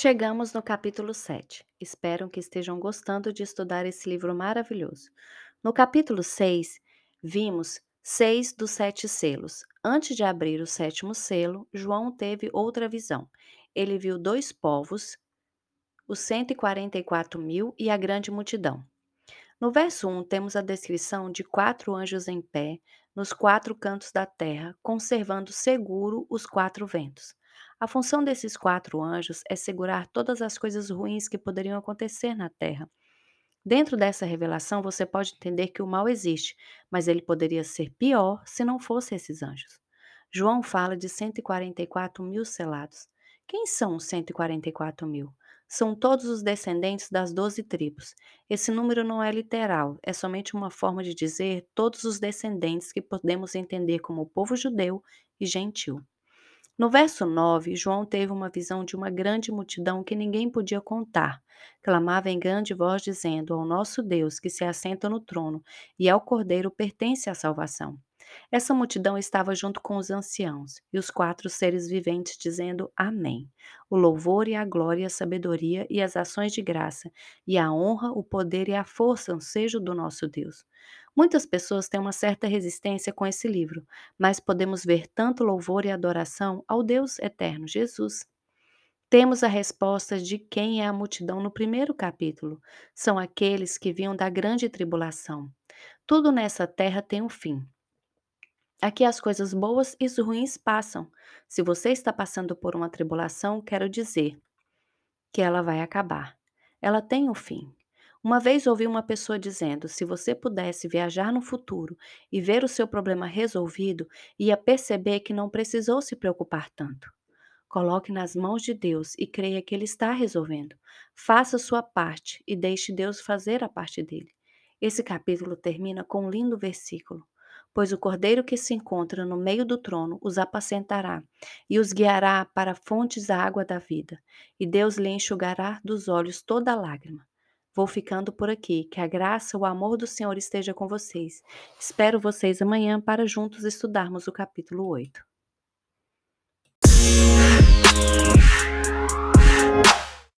Chegamos no capítulo 7. Espero que estejam gostando de estudar esse livro maravilhoso. No capítulo 6, vimos seis dos sete selos. Antes de abrir o sétimo selo, João teve outra visão. Ele viu dois povos, os 144 mil e a grande multidão. No verso 1, temos a descrição de quatro anjos em pé, nos quatro cantos da terra, conservando seguro os quatro ventos. A função desses quatro anjos é segurar todas as coisas ruins que poderiam acontecer na terra. Dentro dessa revelação, você pode entender que o mal existe, mas ele poderia ser pior se não fossem esses anjos. João fala de 144 mil selados. Quem são os 144 mil? São todos os descendentes das doze tribos. Esse número não é literal, é somente uma forma de dizer todos os descendentes que podemos entender como povo judeu e gentil. No verso 9, João teve uma visão de uma grande multidão que ninguém podia contar. Clamava em grande voz, dizendo: Ao nosso Deus que se assenta no trono e ao Cordeiro pertence a salvação. Essa multidão estava junto com os anciãos e os quatro seres viventes, dizendo Amém. O louvor e a glória, a sabedoria e as ações de graça, e a honra, o poder e a força sejam do nosso Deus. Muitas pessoas têm uma certa resistência com esse livro, mas podemos ver tanto louvor e adoração ao Deus eterno, Jesus. Temos a resposta de quem é a multidão no primeiro capítulo. São aqueles que vinham da grande tribulação. Tudo nessa terra tem um fim. Aqui as coisas boas e ruins passam. Se você está passando por uma tribulação, quero dizer que ela vai acabar. Ela tem um fim. Uma vez ouvi uma pessoa dizendo: se você pudesse viajar no futuro e ver o seu problema resolvido, ia perceber que não precisou se preocupar tanto. Coloque nas mãos de Deus e creia que Ele está resolvendo. Faça sua parte e deixe Deus fazer a parte dele. Esse capítulo termina com um lindo versículo pois o cordeiro que se encontra no meio do trono os apacentará e os guiará para fontes da água da vida, e Deus lhe enxugará dos olhos toda lágrima. Vou ficando por aqui. Que a graça, o amor do Senhor esteja com vocês. Espero vocês amanhã para juntos estudarmos o capítulo 8.